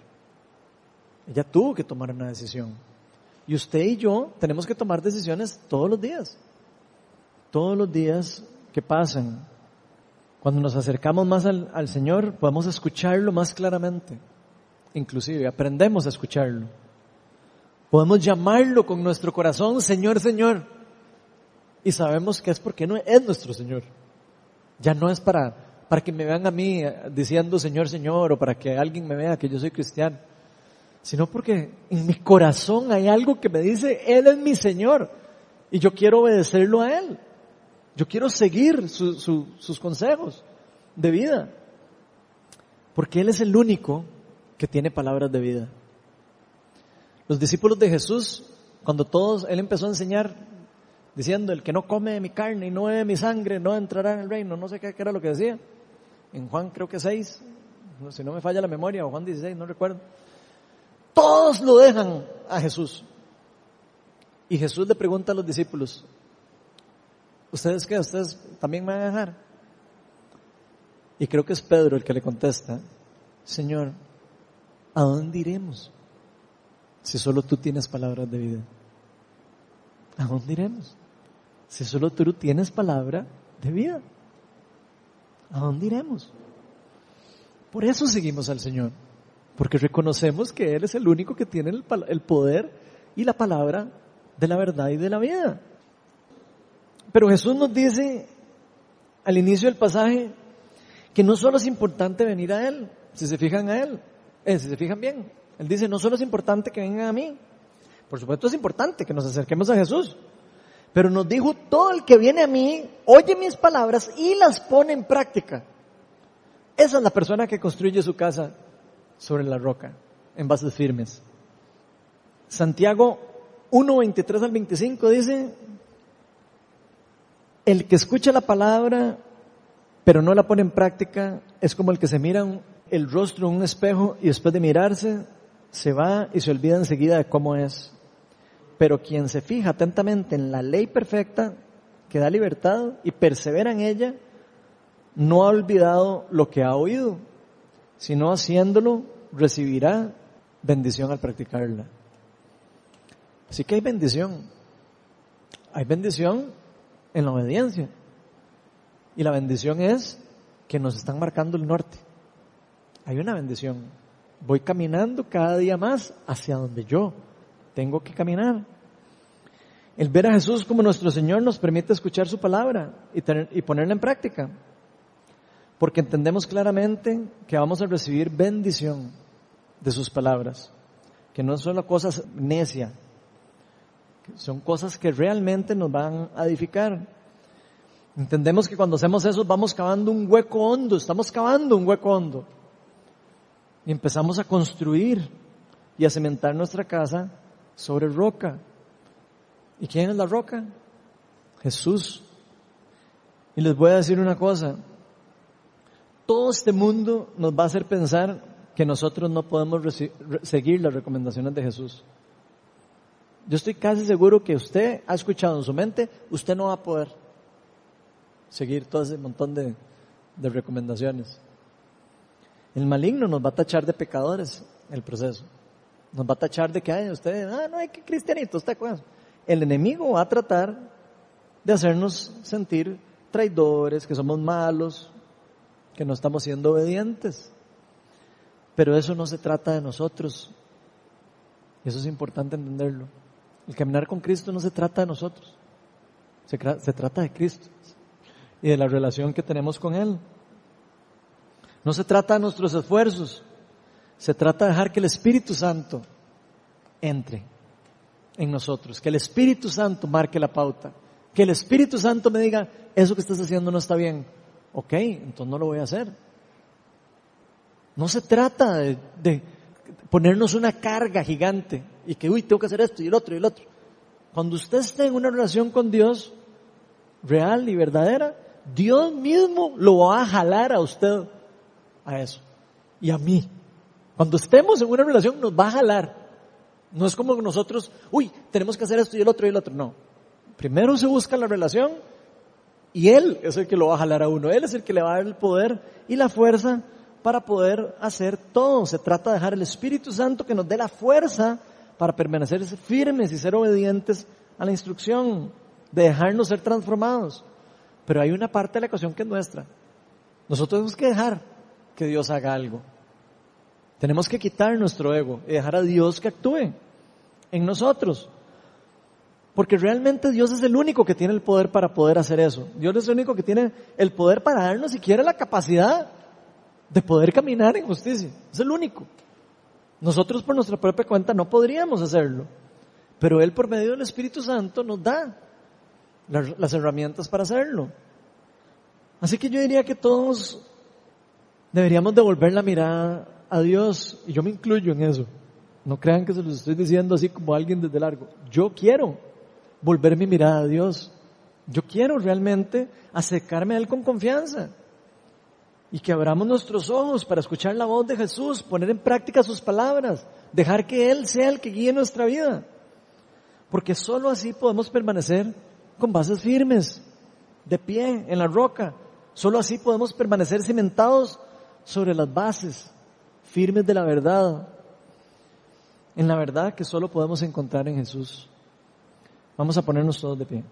Ella tuvo que tomar una decisión. Y usted y yo tenemos que tomar decisiones todos los días. Todos los días que pasan. Cuando nos acercamos más al, al Señor, podemos escucharlo más claramente. Inclusive aprendemos a escucharlo. Podemos llamarlo con nuestro corazón, Señor, Señor. Y sabemos que es porque no es nuestro Señor. Ya no es para para que me vean a mí diciendo Señor, Señor, o para que alguien me vea que yo soy cristiano, sino porque en mi corazón hay algo que me dice, Él es mi Señor, y yo quiero obedecerlo a Él. Yo quiero seguir sus consejos de vida, porque Él es el único que tiene palabras de vida. Los discípulos de Jesús, cuando todos, Él empezó a enseñar diciendo, el que no come mi carne y no bebe mi sangre no entrará en el reino, no sé qué, qué era lo que decía en Juan creo que 6, si no me falla la memoria, o Juan 16, no recuerdo. Todos lo dejan a Jesús. Y Jesús le pregunta a los discípulos, ¿ustedes qué? ¿Ustedes también me van a dejar? Y creo que es Pedro el que le contesta, Señor, ¿a dónde iremos? Si solo tú tienes palabras de vida. ¿A dónde iremos? Si solo tú tienes palabra de vida. ¿A dónde iremos? Por eso seguimos al Señor, porque reconocemos que Él es el único que tiene el, poder y la palabra de la verdad y de la vida. Pero Jesús nos dice al inicio del pasaje que no solo es importante venir a Él, si se fijan a Él, eh, si se fijan bien, Él dice, no solo es importante que vengan a mí, por supuesto es importante que nos acerquemos a Jesús, pero nos dijo, todo el que viene a mí, oye mis palabras y las pone en práctica. Esa es la persona que construye su casa sobre la roca, en bases firmes. Santiago 1, 23 al 25 dice, el que escucha la palabra pero no la pone en práctica es como el que se mira el rostro en un espejo y después de mirarse se va y se olvida enseguida de cómo es. Pero quien se fija atentamente en la ley perfecta que da libertad y persevera en ella, no ha olvidado lo que ha oído, sino haciéndolo recibirá bendición al practicarla. Así que hay bendición. Hay bendición en la obediencia. Y la bendición es que nos están marcando el norte. Hay una bendición. Voy caminando cada día más hacia donde yo tengo que caminar. El ver a Jesús como nuestro Señor nos permite escuchar su palabra y, y ponerla en práctica. Porque entendemos claramente que vamos a recibir bendición de sus palabras. Que no son cosas necias. Son cosas que realmente nos van a edificar. Entendemos que cuando hacemos eso vamos cavando un hueco hondo, estamos cavando un hueco hondo. Y empezamos a construir y a cementar nuestra casa sobre roca. ¿Y quién es la roca? Jesús. Y les voy a decir una cosa. Todo este mundo nos va a hacer pensar que nosotros no podemos seguir las recomendaciones de Jesús. Yo estoy casi seguro que usted ha escuchado en su mente, usted no va a poder seguir todo ese montón de, recomendaciones. El maligno nos va a tachar de pecadores el proceso. Nos va a tachar de que hay ustedes, ah, no hay que cristianito, está con El enemigo va a tratar de hacernos sentir traidores, que somos malos, que no estamos siendo obedientes. Pero eso no se trata de nosotros. Eso es importante entenderlo. El caminar con Cristo no se trata de nosotros, se, se trata de Cristo y de la relación que tenemos con Él. No se trata de nuestros esfuerzos, se trata de dejar que el Espíritu Santo entre en nosotros, que el Espíritu Santo marque la pauta, que el Espíritu Santo me diga, eso que estás haciendo no está bien. Ok, entonces no lo voy a hacer. No se trata de, de ponernos una carga gigante y que, uy, tengo que hacer esto y el otro y el otro. Cuando usted esté en una relación con Dios real y verdadera, Dios mismo lo va a jalar a usted a eso. Y a mí. Cuando estemos en una relación nos va a jalar. No es como nosotros, uy, tenemos que hacer esto y el otro y el otro. No. Primero se busca la relación y Él es el que lo va a jalar a uno. Él es el que le va a dar el poder y la fuerza para poder hacer todo. Se trata de dejar el Espíritu Santo que nos dé la fuerza para permanecer firmes y ser obedientes a la instrucción, de dejarnos ser transformados. Pero hay una parte de la ecuación que es nuestra. Nosotros tenemos que dejar que Dios haga algo. Tenemos que quitar nuestro ego y dejar a Dios que actúe en nosotros. Porque realmente Dios es el único que tiene el poder para poder hacer eso. Dios es el único que tiene el poder para darnos siquiera la capacidad de poder caminar en justicia. Es el único. Nosotros por nuestra propia cuenta no podríamos hacerlo. Pero Él por medio del Espíritu Santo nos da las herramientas para hacerlo. Así que yo diría que todos deberíamos devolver la mirada a Dios, y yo me incluyo en eso. No crean que se los estoy diciendo así como alguien desde largo. Yo quiero volver mi mirada a Dios. Yo quiero realmente acercarme a Él con confianza. Y que abramos nuestros ojos para escuchar la voz de Jesús, poner en práctica sus palabras, dejar que Él sea el que guíe nuestra vida. Porque solo así podemos permanecer con bases firmes, de pie, en la roca. Solo así podemos permanecer cimentados sobre las bases firmes de la verdad, en la verdad que solo podemos encontrar en Jesús. Vamos a ponernos todos de pie.